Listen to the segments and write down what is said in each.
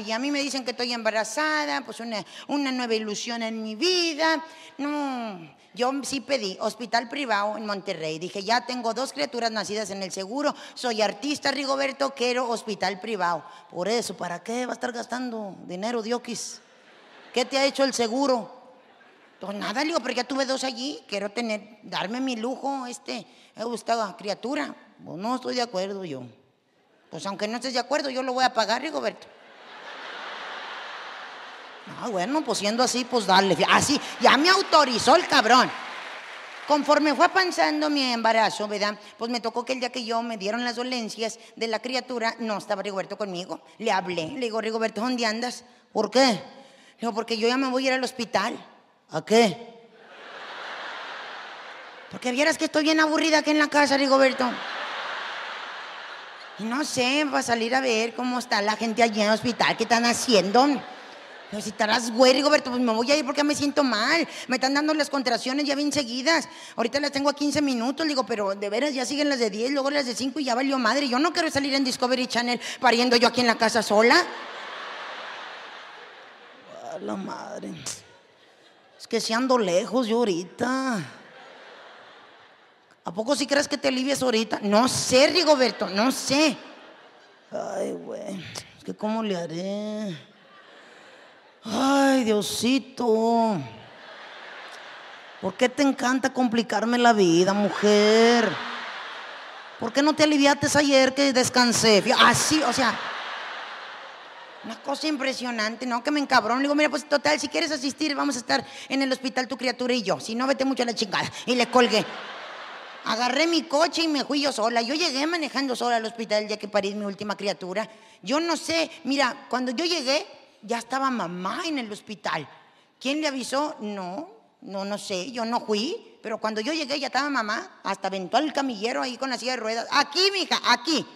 Oye, a mí me dicen que estoy embarazada, pues una, nueva ilusión en mi vida. No, yo sí pedí hospital privado en Monterrey. Dije, ya tengo dos criaturas nacidas en el seguro. Soy artista, Rigoberto, quiero hospital privado. Por eso, ¿para qué va a estar gastando dinero, Diokis? ¿Qué te ha hecho el seguro? Pues nada, digo, pero ya tuve dos allí. Quiero tener, darme mi lujo, este, esta criatura. Pues no estoy de acuerdo yo. Pues aunque no estés de acuerdo, yo lo voy a pagar, Rigoberto. Ah, bueno, pues siendo así, pues dale. Así, ya me autorizó el cabrón. Conforme fue avanzando mi embarazo, ¿verdad? Pues me tocó que el día que yo me dieron las dolencias de la criatura, no estaba Rigoberto conmigo. Le hablé, le digo, Rigoberto, ¿dónde andas? ¿Por qué? Le digo, porque yo ya me voy a ir al hospital. ¿A qué? Porque vieras que estoy bien aburrida aquí en la casa, Rigoberto. Y no sé, va a salir a ver cómo está la gente allí en el hospital, qué están haciendo. Pero si estarás güey, Rigoberto, pues me voy a ir porque me siento mal. Me están dando las contracciones ya bien seguidas. Ahorita las tengo a 15 minutos, digo, pero de veras ya siguen las de 10, luego las de 5 y ya valió madre. Yo no quiero salir en Discovery Channel pariendo yo aquí en la casa sola. A la madre. Es que si ando lejos yo ahorita. ¿A poco si crees que te alivias ahorita? No sé, Rigoberto, no sé. Ay, güey. Es que ¿cómo le haré? Ay, Diosito. ¿Por qué te encanta complicarme la vida, mujer? ¿Por qué no te aliviaste ayer que descansé? Así, o sea, una cosa impresionante, ¿no? Que me encabrón. Le digo, mira, pues total, si quieres asistir, vamos a estar en el hospital tu criatura y yo. Si no, vete mucho a la chingada. Y le colgué. Agarré mi coche y me fui yo sola. Yo llegué manejando sola al hospital ya que parí mi última criatura. Yo no sé, mira, cuando yo llegué, ya estaba mamá en el hospital. ¿Quién le avisó? No, no, no sé, yo no fui, pero cuando yo llegué ya estaba mamá, hasta aventó al camillero ahí con la silla de ruedas. Aquí, mija, aquí.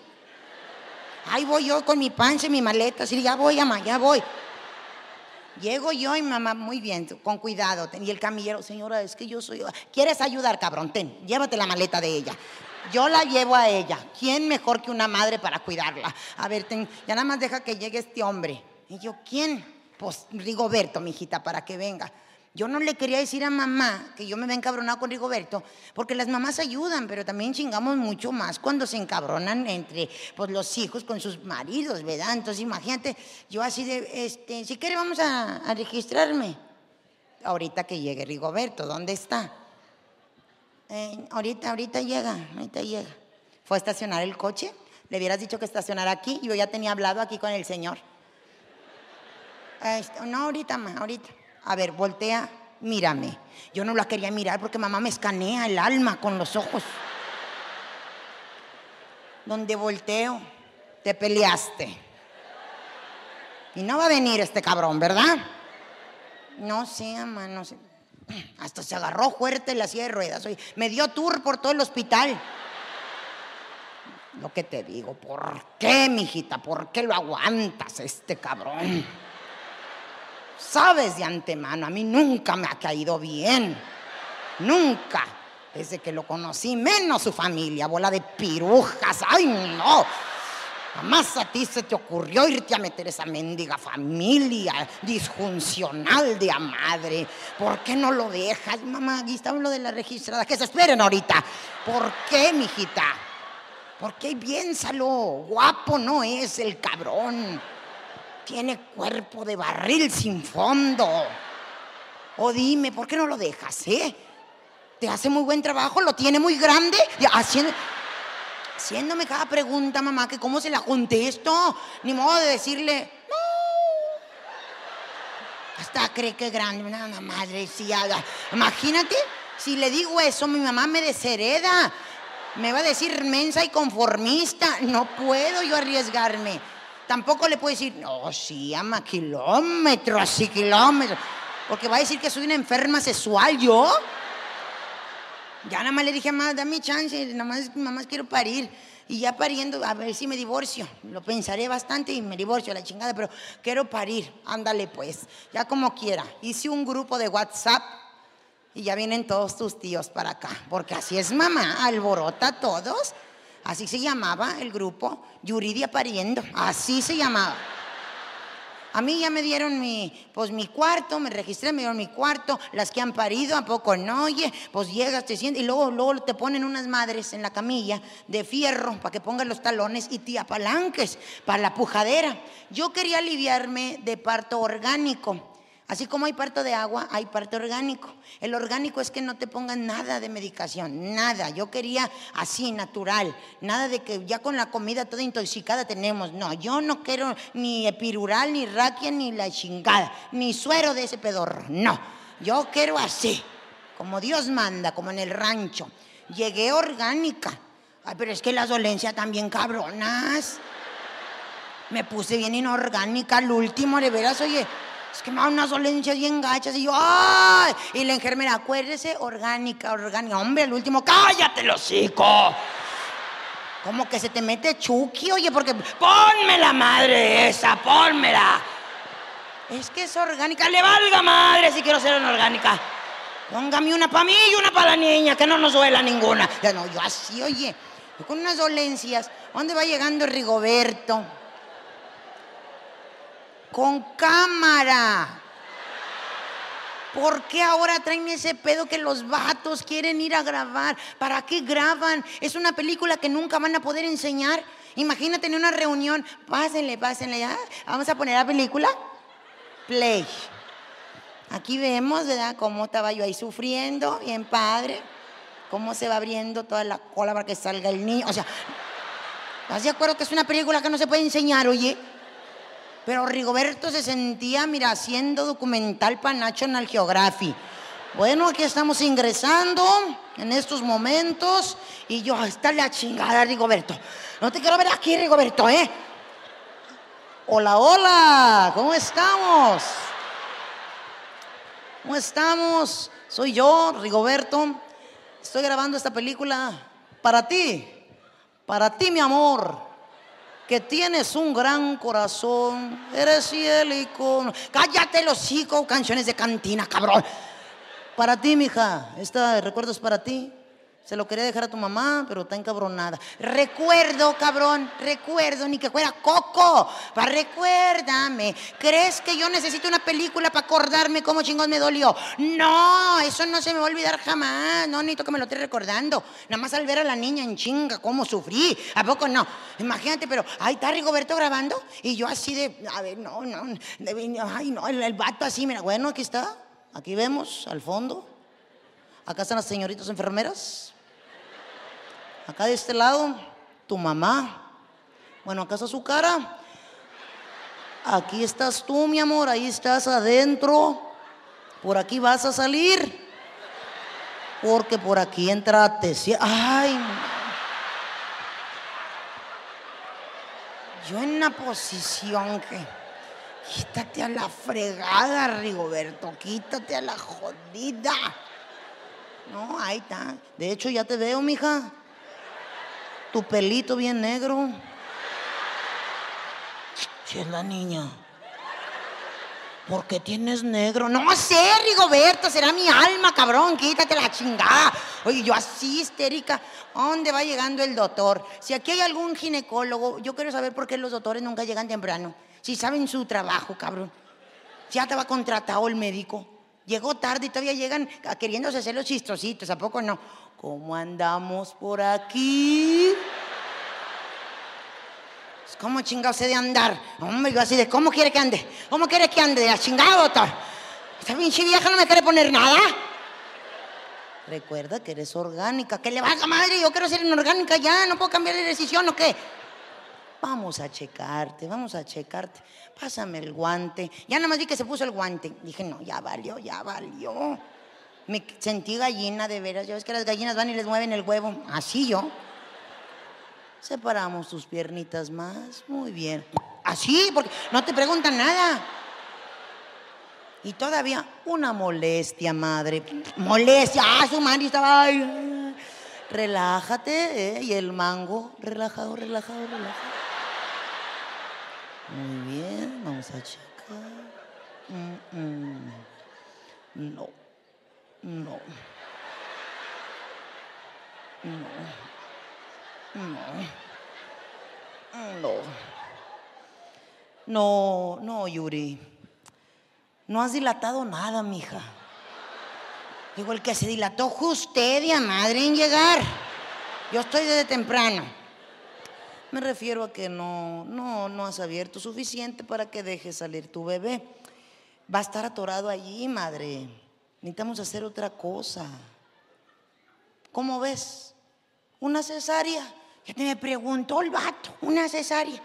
Ahí voy yo con mi panza y mi maleta, así, ya voy, mamá, ya voy. Llego yo y mamá, muy bien, con cuidado. Y el camillero, señora, es que yo soy. ¿Quieres ayudar, cabrón? Ten, llévate la maleta de ella. Yo la llevo a ella. ¿Quién mejor que una madre para cuidarla? A ver, ya nada más deja que llegue este hombre. Y yo, ¿quién? Pues Rigoberto, mi hijita, para que venga. Yo no le quería decir a mamá que yo me había encabronado con Rigoberto, porque las mamás ayudan, pero también chingamos mucho más cuando se encabronan entre pues, los hijos con sus maridos, ¿verdad? Entonces imagínate, yo así de, este, si quiere vamos a, registrarme. Ahorita que llegue Rigoberto, ¿dónde está? Eh, ahorita, ahorita llega, ahorita llega. Fue a estacionar el coche, le hubieras dicho que estacionara aquí, yo ya tenía hablado aquí con el señor. Este, no, ahorita, ma, ahorita. A ver, voltea, mírame. Yo no la quería mirar porque mamá me escanea el alma con los ojos. Donde volteo, te peleaste. Y no va a venir este cabrón, ¿verdad? No sé, mamá, no sé. Hasta se agarró fuerte la silla de ruedas. Me dio tour por todo el hospital. Lo que te digo, ¿por qué, mijita? ¿Por qué lo aguantas este cabrón? Sabes de antemano, a mí nunca me ha caído bien. Nunca. Desde que lo conocí, menos su familia, bola de pirujas. ¡Ay, no! Jamás a ti se te ocurrió irte a meter esa mendiga familia disfuncional de a madre. ¿Por qué no lo dejas? Mamá, aquí está lo de la registrada. Que se esperen ahorita. ¿Por qué, mijita? ¿Por qué? Piénsalo. Guapo no es el cabrón tiene cuerpo de barril sin fondo. O dime, ¿por qué no lo dejas, eh? Te hace muy buen trabajo, lo tiene muy grande. Haciendo, haciéndome cada pregunta, mamá, que cómo se la contesto. Ni modo de decirle, no. Hasta cree que es grande, una madre, si haga. Imagínate, si le digo eso, mi mamá me deshereda. Me va a decir mensa y conformista. No puedo yo arriesgarme. Tampoco le puedo decir, no, sí, ama kilómetros y kilómetros. Porque va a decir que soy una enferma sexual, ¿yo? Ya nada más le dije, mamá, dame chance, nada más, nada más quiero parir. Y ya pariendo, a ver si me divorcio. Lo pensaré bastante y me divorcio la chingada, pero quiero parir. Ándale pues, ya como quiera. Hice un grupo de WhatsApp y ya vienen todos tus tíos para acá. Porque así es mamá, alborota a todos Así se llamaba el grupo, Yuridia Pariendo, así se llamaba. A mí ya me dieron mi, pues mi cuarto, me registré, me dieron mi cuarto, las que han parido, ¿a poco no? Oye, pues llegas, te sientes y luego, luego te ponen unas madres en la camilla de fierro para que pongas los talones y te apalanques para la pujadera. Yo quería aliviarme de parto orgánico. Así como hay parto de agua, hay parto orgánico. El orgánico es que no te pongan nada de medicación, nada. Yo quería así, natural. Nada de que ya con la comida toda intoxicada tenemos. No, yo no quiero ni epidural, ni raquia, ni la chingada, ni suero de ese pedorro. No, yo quiero así, como Dios manda, como en el rancho. Llegué orgánica. Ay, pero es que las dolencias también cabronas. Me puse bien inorgánica al último, de veras, oye es que me da unas dolencias bien gachas. Y yo, ¡ay! Y la enfermera, acuérdese, orgánica, orgánica. Hombre, el último, cállate el hocico. Como que se te mete Chucky, oye, porque ponme la madre esa, pónmela. Es que es orgánica, le valga madre si quiero ser una orgánica. Póngame una para mí y una para la niña, que no nos duela ninguna. Ya no, yo así, oye, con unas dolencias. ¿Dónde va llegando Rigoberto? Con cámara. ¿Por qué ahora traen ese pedo que los vatos quieren ir a grabar? ¿Para qué graban? Es una película que nunca van a poder enseñar. Imagínate en una reunión, pásenle, pásenle, ¿ya? Vamos a poner la película. Play. Aquí vemos, ¿verdad? Cómo estaba yo ahí sufriendo, bien padre. Cómo se va abriendo toda la cola para que salga el niño. O sea, ¿estás de acuerdo que es una película que no se puede enseñar, oye? Pero Rigoberto se sentía, mira, haciendo documental para National Geographic. Bueno, aquí estamos ingresando en estos momentos y yo, está la chingada, Rigoberto. No te quiero ver aquí, Rigoberto, ¿eh? Hola, hola, ¿cómo estamos? ¿Cómo estamos? Soy yo, Rigoberto. Estoy grabando esta película para ti, para ti, mi amor que tienes un gran corazón, eres cielico. Cállate los hijos, canciones de cantina, cabrón. Para ti, mija, esta recuerdo es para ti. Se lo quería dejar a tu mamá, pero está encabronada. Recuerdo, cabrón, recuerdo, ni que fuera coco. Para recuérdame. ¿Crees que yo necesito una película para acordarme cómo chingón me dolió? No, eso no se me va a olvidar jamás. No, necesito que me lo esté recordando. Nada más al ver a la niña en chinga, cómo sufrí. ¿A poco no? Imagínate, pero ahí está Rigoberto grabando y yo así de, a ver, no, no, ay, no, el, el vato así, mira, bueno, aquí está. Aquí vemos al fondo. Acá están las señoritas enfermeras. Acá de este lado, tu mamá. Bueno, acá está su cara. Aquí estás tú, mi amor, ahí estás adentro. Por aquí vas a salir. Porque por aquí entrate. Ay, yo en una posición que quítate a la fregada, Rigoberto, quítate a la jodida. No, ahí está. De hecho, ya te veo, mija tu pelito bien negro. Si es la niña. ¿Por qué tienes negro? No sé, Rigoberto, será mi alma, cabrón, quítate la chingada. Oye, yo así histérica, dónde va llegando el doctor? Si aquí hay algún ginecólogo, yo quiero saber por qué los doctores nunca llegan temprano. Si saben su trabajo, cabrón. Ya te va contratado el médico. Llegó tarde y todavía llegan queriéndose hacer los chistositos, ¿a poco no? ¿Cómo andamos por aquí? Pues, ¿Cómo chingado de andar? Hombre, yo así de, ¿cómo quiere que ande? ¿Cómo quiere que ande? ¿A chingado, doctor? Esta pinche vieja no me quiere poner nada. Recuerda que eres orgánica. Que le valga madre, yo quiero ser inorgánica ya, no puedo cambiar de decisión o qué. Vamos a checarte, vamos a checarte. Pásame el guante. Ya nada más vi que se puso el guante. Dije, no, ya valió, ya valió. Me sentí gallina de veras. Ya ves que las gallinas van y les mueven el huevo. Así yo. Separamos tus piernitas más. Muy bien. Así, porque no te preguntan nada. Y todavía una molestia, madre. Molestia. Ah, su madre estaba. relájate, ¿eh? Y el mango, relajado, relajado, relajado. Muy bien, vamos a checar. No. No. No. No. No. No, no, Yuri. No has dilatado nada, mija. Digo, el que se dilató fue usted, y a madre, en llegar. Yo estoy desde temprano. Me refiero a que no, no, no has abierto suficiente para que deje salir tu bebé. Va a estar atorado allí, madre. Necesitamos hacer otra cosa. ¿Cómo ves? Una cesárea. Ya te me preguntó el vato, una cesárea.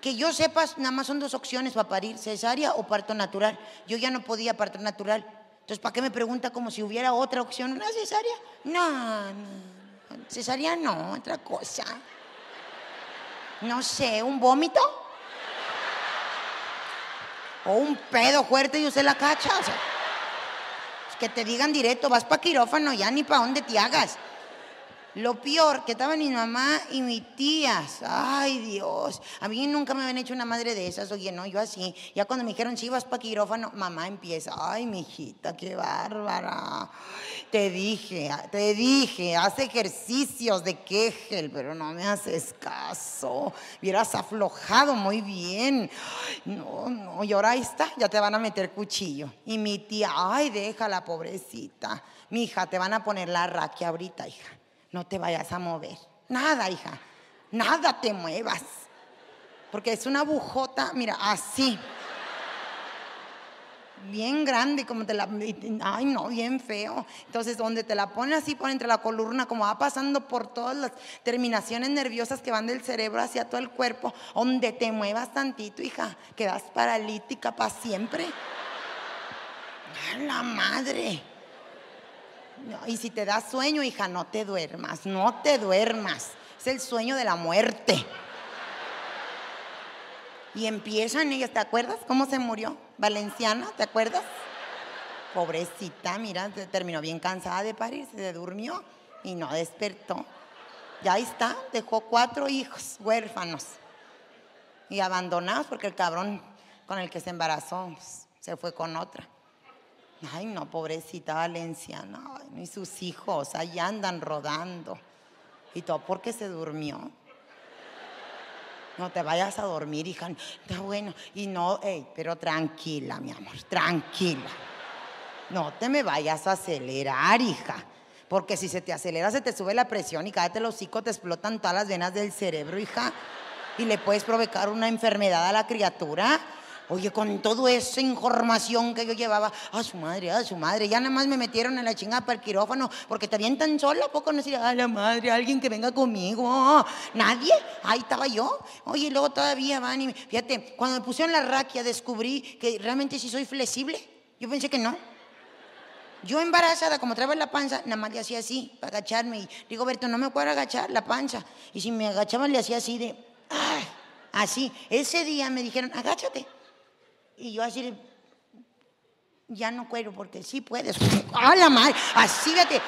Que yo sepas, nada más son dos opciones para parir, cesárea o parto natural. Yo ya no podía parto natural. Entonces, ¿para qué me pregunta como si hubiera otra opción? ¿Una cesárea? No, no. Cesárea no, otra cosa. No sé, ¿un vómito? O un pedo fuerte y usted la cacha. O sea, que te digan directo, vas para quirófano, ya ni para dónde te hagas. Lo peor, que estaban mi mamá y mis tías. Ay, Dios. A mí nunca me habían hecho una madre de esas. Oye, no, yo así. Ya cuando me dijeron, si vas para quirófano, mamá empieza. Ay, mijita, qué bárbara. Te dije, te dije, haz ejercicios de quejel, pero no me haces caso. Hubieras aflojado muy bien. No, no, y ahora ahí está, ya te van a meter cuchillo. Y mi tía, ay, déjala, pobrecita. Mi hija, te van a poner la raquia ahorita, hija no te vayas a mover. Nada, hija, nada te muevas. Porque es una bujota, mira, así. Bien grande, como te la. Ay, no, bien feo. Entonces, donde te la ponen así por entre la columna, como va pasando por todas las terminaciones nerviosas que van del cerebro hacia todo el cuerpo, donde te muevas tantito, hija, quedas paralítica para siempre. ¡A la madre! Y si te da sueño, hija, no te duermas, no te duermas. Es el sueño de la muerte. Y empiezan ellas, ¿te acuerdas cómo se murió? Valenciana, ¿te acuerdas? Pobrecita, mira, terminó bien cansada de parir, se durmió y no despertó. Ya ahí está, dejó cuatro hijos huérfanos y abandonados porque el cabrón con el que se embarazó pues, se fue con otra. Ay, no, pobrecita valenciana, y sus hijos ahí andan rodando. Y todo porque se durmió. No te vayas a dormir, hija. Está bueno. Y no, pero tranquila, mi amor, tranquila. No te me vayas a acelerar, hija. Porque si se te acelera, se te sube la presión y cállate los hocico, te explotan todas las venas del cerebro, hija. Y le puedes provocar una enfermedad a la criatura. Oye, con toda esa información que yo llevaba, a su madre, a su madre, ya nada más me metieron en la chingada para el quirófano, porque te tan sola, poco no decía, a la madre, alguien que venga conmigo. Nadie, ahí estaba yo. Oye, luego todavía van y, fíjate, cuando me pusieron la raquia descubrí que realmente sí soy flexible. Yo pensé que no. Yo embarazada, como traía la panza, nada más le hacía así, para agacharme. Y digo, Berto, no me puedo agachar la panza. Y si me agachaba, le hacía así de, ¡ay! así. Ese día me dijeron, agáchate. Y yo así, ya no quiero porque sí puedes. ¡A la madre! Así, fíjate.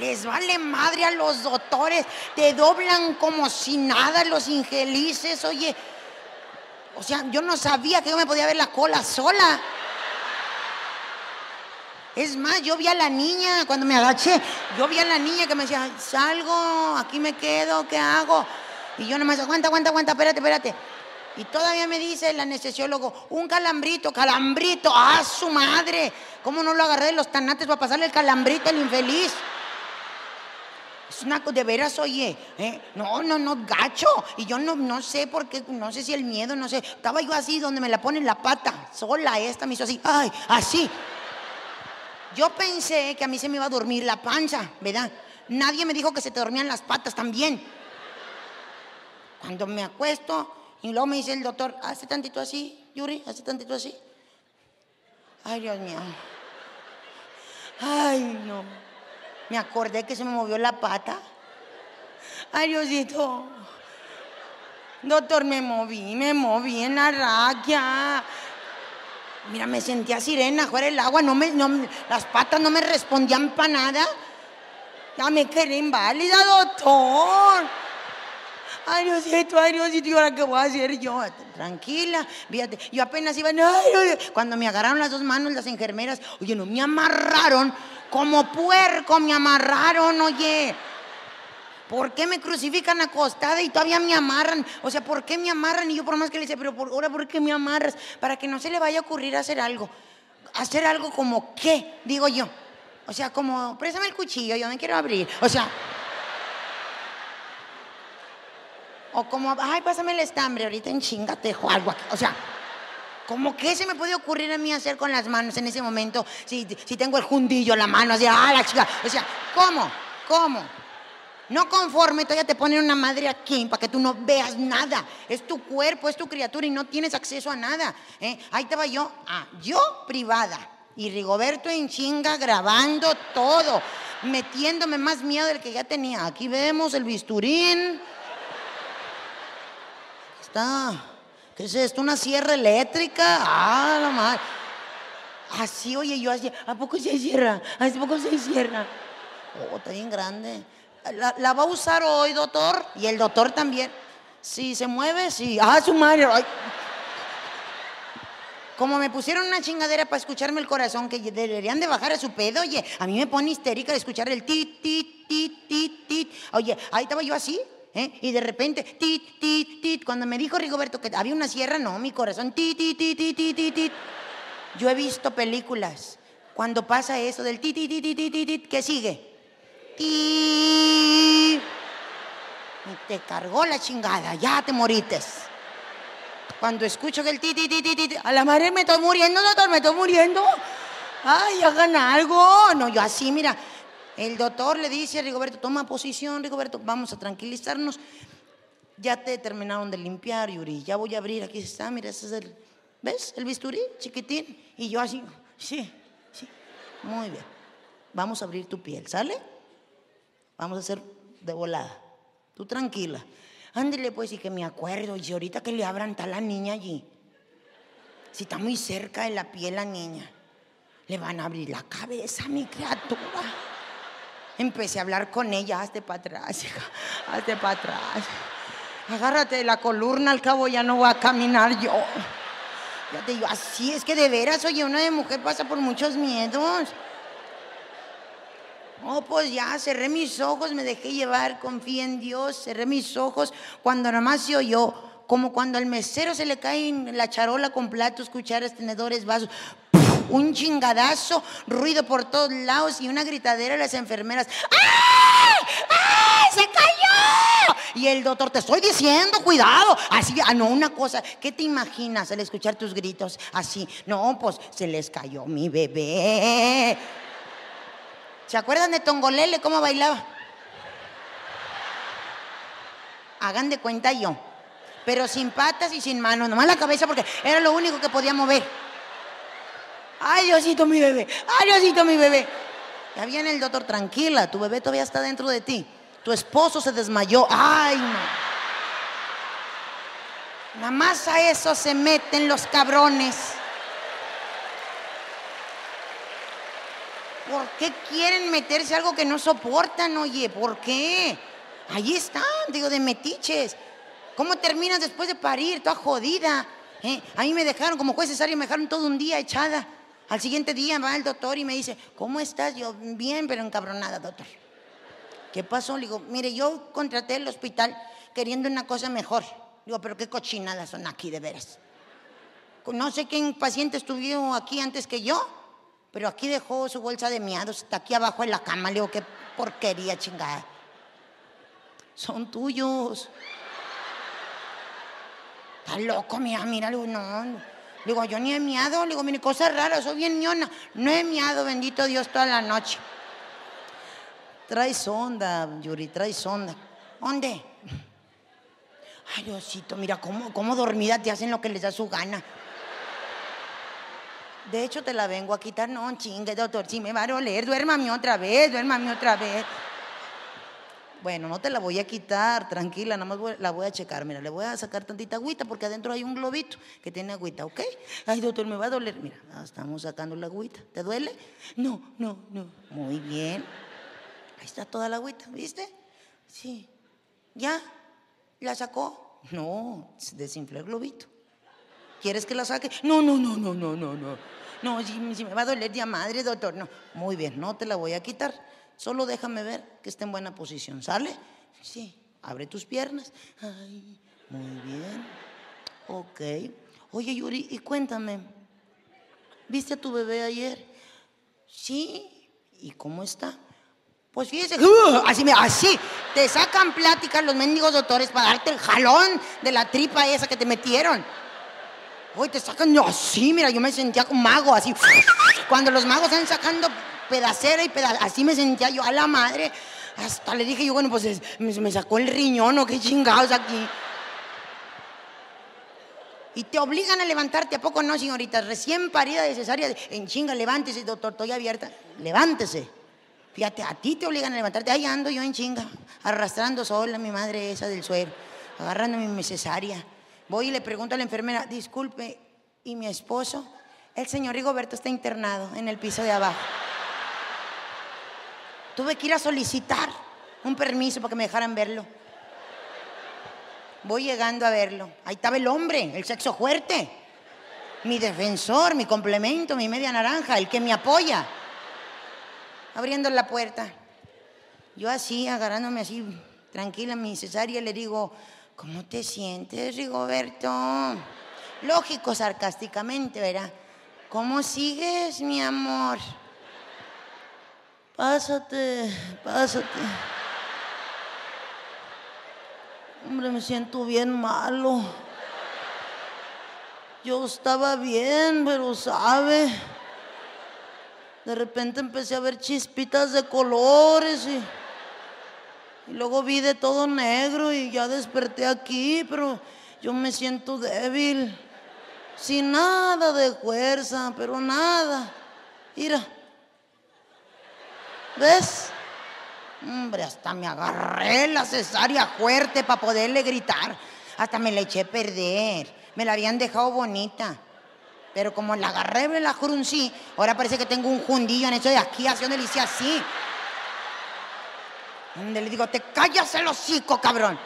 Les vale madre a los doctores, te doblan como si nada los ingelices, oye. O sea, yo no sabía que yo me podía ver la cola sola. Es más, yo vi a la niña cuando me agaché, yo vi a la niña que me decía, salgo, aquí me quedo, ¿qué hago? Y yo nomás, aguanta, aguanta, aguanta, espérate, espérate. Y todavía me dice el anestesiólogo, un calambrito, calambrito, ¡ah, su madre! ¿Cómo no lo agarré de los tanates para pasarle el calambrito al infeliz? Es una de veras, oye, ¿eh? no, no, no, gacho. Y yo no, no sé por qué, no sé si el miedo, no sé. Estaba yo así donde me la ponen la pata, sola esta, me hizo así, ay, así. Yo pensé que a mí se me iba a dormir la panza, ¿verdad? Nadie me dijo que se te dormían las patas también. Cuando me acuesto, y luego me dice el doctor, hace tantito así, Yuri, hace tantito así. Ay, Dios mío. Ay, no. Me acordé que se me movió la pata. Ay, Diosito. Doctor, me moví, me moví en la raquia. Mira, me sentía sirena, fuera el agua, no me, las patas no me respondían para nada. Ya me quedé inválida, doctor. Ay, Diosito, ay, Diosito, ¿y ahora qué voy a hacer yo? Tranquila, fíjate, yo apenas iba, ay, cuando me agarraron las dos manos las enfermeras, oye, no, me amarraron como puerco, me amarraron, oye. ¿Por qué me crucifican acostada y todavía me amarran? O sea, ¿por qué me amarran? Y yo por más que le dice, pero ahora ¿por qué me amarras? Para que no se le vaya a ocurrir hacer algo. Hacer algo como qué, digo yo. O sea, como, préstame el cuchillo, yo me quiero abrir. O sea... O como, ay, pásame el estambre, ahorita en chinga te dejo algo aquí. O sea, ¿cómo que se me puede ocurrir a mí hacer con las manos en ese momento si, si tengo el jundillo en la mano? Así, ah, la chica. O sea, ¿cómo? ¿Cómo? No conforme, todavía te ponen una madre aquí para que tú no veas nada. Es tu cuerpo, es tu criatura y no tienes acceso a nada. ¿eh? Ahí estaba yo, ah, yo privada. Y Rigoberto en chinga grabando todo, metiéndome más miedo del que ya tenía. Aquí vemos el bisturín. Está. ¿Qué es esto? ¿Una sierra eléctrica? Ah, la madre. Así, oye, yo así, ¿a poco se cierra? ¿A poco se cierra? Oh, está bien grande. ¿La, va a usar hoy, doctor? Y el doctor también. Si se mueve, sí. Ah, su madre. Como me pusieron una chingadera para escucharme el corazón, que deberían de bajar a su pedo, oye, a mí me pone histérica escuchar el tit, tit, tit, tit, tit. Oye, ahí estaba yo así, ¿eh? Y de repente, tit, tit, tit. Cuando me dijo Rigoberto que había una sierra, no, mi corazón, tit, tit, tit, tit, tit, tit. Yo he visto películas. Cuando pasa eso del tit, tit, tit, tit, tit, ¿qué sigue? Y te cargó la chingada, ya te morites. Cuando escucho que el ti, ti, ti, ti, ti, a la madre me estoy muriendo, doctor, me estoy muriendo. Ay, hagan algo. No, yo así, mira. El doctor le dice a Rigoberto, toma posición, Rigoberto, vamos a tranquilizarnos. Ya te terminaron de limpiar, Yuri. Ya voy a abrir, aquí está, mira, ese es el, ¿ves? El bisturí, chiquitín. Y yo así, sí, sí, muy bien. Vamos a abrir tu piel, ¿sale? Vamos a hacer de volada. Tú tranquila. Ándele pues y que me acuerdo. Y ahorita que le abran está la niña allí. Si está muy cerca de la piel la niña, le van a abrir la cabeza mi criatura. Empecé a hablar con ella, hazte para atrás, hija, hazte para atrás. Agárrate de la columna, al cabo ya no voy a caminar yo. Ya te digo, así es que de veras, oye, una de mujer pasa por muchos miedos. Oh, pues ya, cerré mis ojos, me dejé llevar, confié en Dios, cerré mis ojos. Cuando nada más se oyó, como cuando al mesero se le cae la charola con platos, cucharas, tenedores, vasos. Un chingadazo, ruido por todos lados y una gritadera de las enfermeras. ¡Ay! ¡Ay! ¡Se cayó! Y el doctor, te estoy diciendo, cuidado. Así, ah, no, una cosa, ¿qué te imaginas al escuchar tus gritos así? No, pues se les cayó mi bebé. ¿Se acuerdan de Tongolele cómo bailaba? Hagan de cuenta yo. Pero sin patas y sin manos, nomás la cabeza porque era lo único que podía mover. Ay, Diosito, mi bebé. Ay, Diosito, mi bebé. Ya viene el doctor, tranquila, tu bebé todavía está dentro de ti. Tu esposo se desmayó. Ay, no. Nada más a eso se meten los cabrones. ¿Por qué quieren meterse algo que no soportan, oye? ¿Por qué? Ahí están, digo, de metiches. ¿Cómo terminas después de parir? Toda jodida. ¿eh? A mí me dejaron, como fue cesárea, me dejaron todo un día echada. Al siguiente día va el doctor y me dice, ¿cómo estás? Yo, bien, pero encabronada, doctor. ¿Qué pasó? Le digo, mire, yo contraté el hospital queriendo una cosa mejor. Digo, pero qué cochinadas son aquí, de veras. No sé quién paciente estuvo aquí antes que yo pero aquí dejó su bolsa de miados, está aquí abajo en la cama. Le digo, qué porquería chingada. Son tuyos. Está loco, mira, mira, no. Digo, yo ni he miado, le digo, mire, cosa rara, soy bien ñona. No he miado, bendito Dios, toda la noche. Trae sonda, Yuri, trae sonda. ¿Dónde? Ay, Diosito, mira cómo, cómo dormida te hacen lo que les da su gana. De hecho, te la vengo a quitar. No, chingue, doctor, si me va a doler, duérmame otra vez, duérmame otra vez. Bueno, no te la voy a quitar, tranquila, nada más la voy a checar. Mira, le voy a sacar tantita agüita porque adentro hay un globito que tiene agüita, ¿ok? Ay, doctor, me va a doler. Mira, estamos sacando la agüita. ¿Te duele? No, no, no. Muy bien. Ahí está toda la agüita, ¿viste? Sí. ¿Ya? ¿La sacó? No, desinfló el globito. ¿Quieres que la saque? No, no, no, no, no, no, no. No, si, me va a doler ya madre, doctor. No, muy bien, no te la voy a quitar. Solo déjame ver que esté en buena posición, ¿sale? Sí. Abre tus piernas. Ay, muy bien. Ok. Oye, Yuri, y cuéntame. ¿Viste a tu bebé ayer? Sí. ¿Y cómo está? Pues fíjese, ¡uh! así, así, te sacan pláticas los mendigos doctores para darte el jalón de la tripa esa que te metieron. Hoy te sacan así, mira, yo me sentía como mago, así. Cuando los magos están sacando pedacera y pedacera, así me sentía yo a la madre. Hasta le dije yo, bueno, pues me, sacó el riñón o qué chingados aquí. Y te obligan a levantarte, ¿a poco no, señorita? Recién parida de cesárea, en chinga, levántese, doctor, estoy abierta. Levántese. Fíjate, a ti te obligan a levantarte. Ahí ando yo en chinga, arrastrando sola a mi madre esa del suelo, agarrando mi cesárea. Voy y le pregunto a la enfermera, disculpe, ¿y mi esposo? El señor Rigoberto está internado en el piso de abajo. Tuve que ir a solicitar un permiso para que me dejaran verlo. Voy llegando a verlo. Ahí estaba el hombre, el sexo fuerte. Mi defensor, mi complemento, mi media naranja, el que me apoya. Abriendo la puerta. Yo así, agarrándome así, tranquila, mi cesárea, le digo, ¿Cómo te sientes, Rigoberto? Lógico, sarcásticamente, ¿verdad? ¿Cómo sigues, mi amor? Pásate, pásate. Hombre, me siento bien malo. Yo estaba bien, pero sabe. De repente empecé a ver chispitas de colores y y luego vi de todo negro y ya desperté aquí, pero yo me siento débil. Sin nada de fuerza, pero nada. Mira. ¿Ves? Hombre, hasta me agarré la cesárea fuerte para poderle gritar. Hasta me la eché a perder. Me la habían dejado bonita. Pero como la agarré, me la fruncí, ahora parece que tengo un jundillo en eso de aquí, hacia donde le hice así. Le digo, te callas el hocico, cabrón.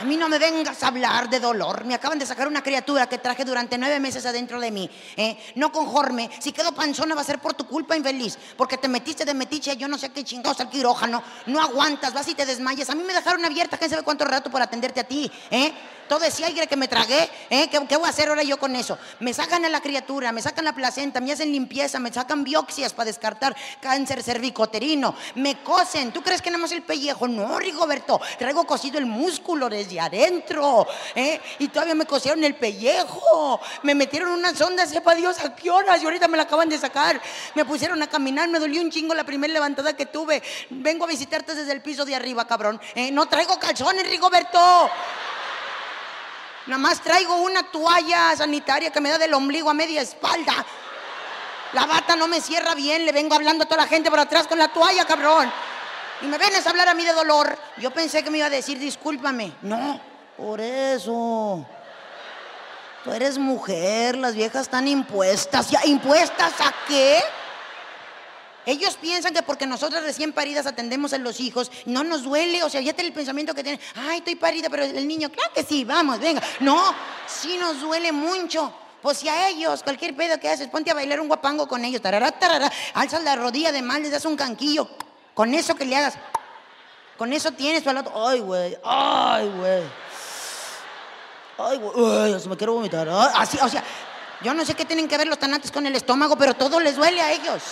A mí no me vengas a hablar de dolor. Me acaban de sacar una criatura que traje durante nueve meses adentro de mí. ¿eh? No conforme. Si quedo panzona va a ser por tu culpa, infeliz. Porque te metiste de metiche, yo no sé qué chingados al quirófano. No aguantas, vas y te desmayas. A mí me dejaron abierta, quién sabe cuánto rato por atenderte a ti. ¿eh? todo ese aire que me tragué, ¿eh? ¿Qué, voy a hacer ahora yo con eso? Me sacan a la criatura, me sacan la placenta, me hacen limpieza, me sacan biopsias para descartar cáncer cervicoterino, me cosen. ¿Tú crees que nada más el pellejo? No, Rigoberto, traigo cosido el músculo desde adentro, ¿eh? Y todavía me cosieron el pellejo, me metieron una sonda, sepa Dios a qué y ahorita me la acaban de sacar. Me pusieron a caminar, me dolió un chingo la primera levantada que tuve. Vengo a visitarte desde el piso de arriba, cabrón. ¿eh? No traigo calzones, Rigoberto. Nada más traigo una toalla sanitaria que me da del ombligo a media espalda. La bata no me cierra bien, le vengo hablando a toda la gente por atrás con la toalla, cabrón. Y me vienes a hablar a mí de dolor. Yo pensé que me iba a decir, discúlpame. No, por eso. Tú eres mujer, las viejas están impuestas. ¿Ya impuestas a qué? Ellos piensan que porque nosotras recién paridas atendemos a los hijos, no nos duele, o sea, ya tiene el pensamiento que tienen, ay, estoy parida, pero el niño, claro que sí, vamos, venga. No, sí nos duele mucho. Pues si a ellos, cualquier pedo que haces, ponte a bailar un guapango con ellos, tarará, tarará, alzas la rodilla de mal, les das un canquillo. Con eso que le hagas, con eso tienes el otro. Ay, güey, ay, güey. Ay, güey, se me quiero vomitar. así, o sea, yo no sé qué tienen que ver los tanates con el estómago, pero todo les duele a ellos.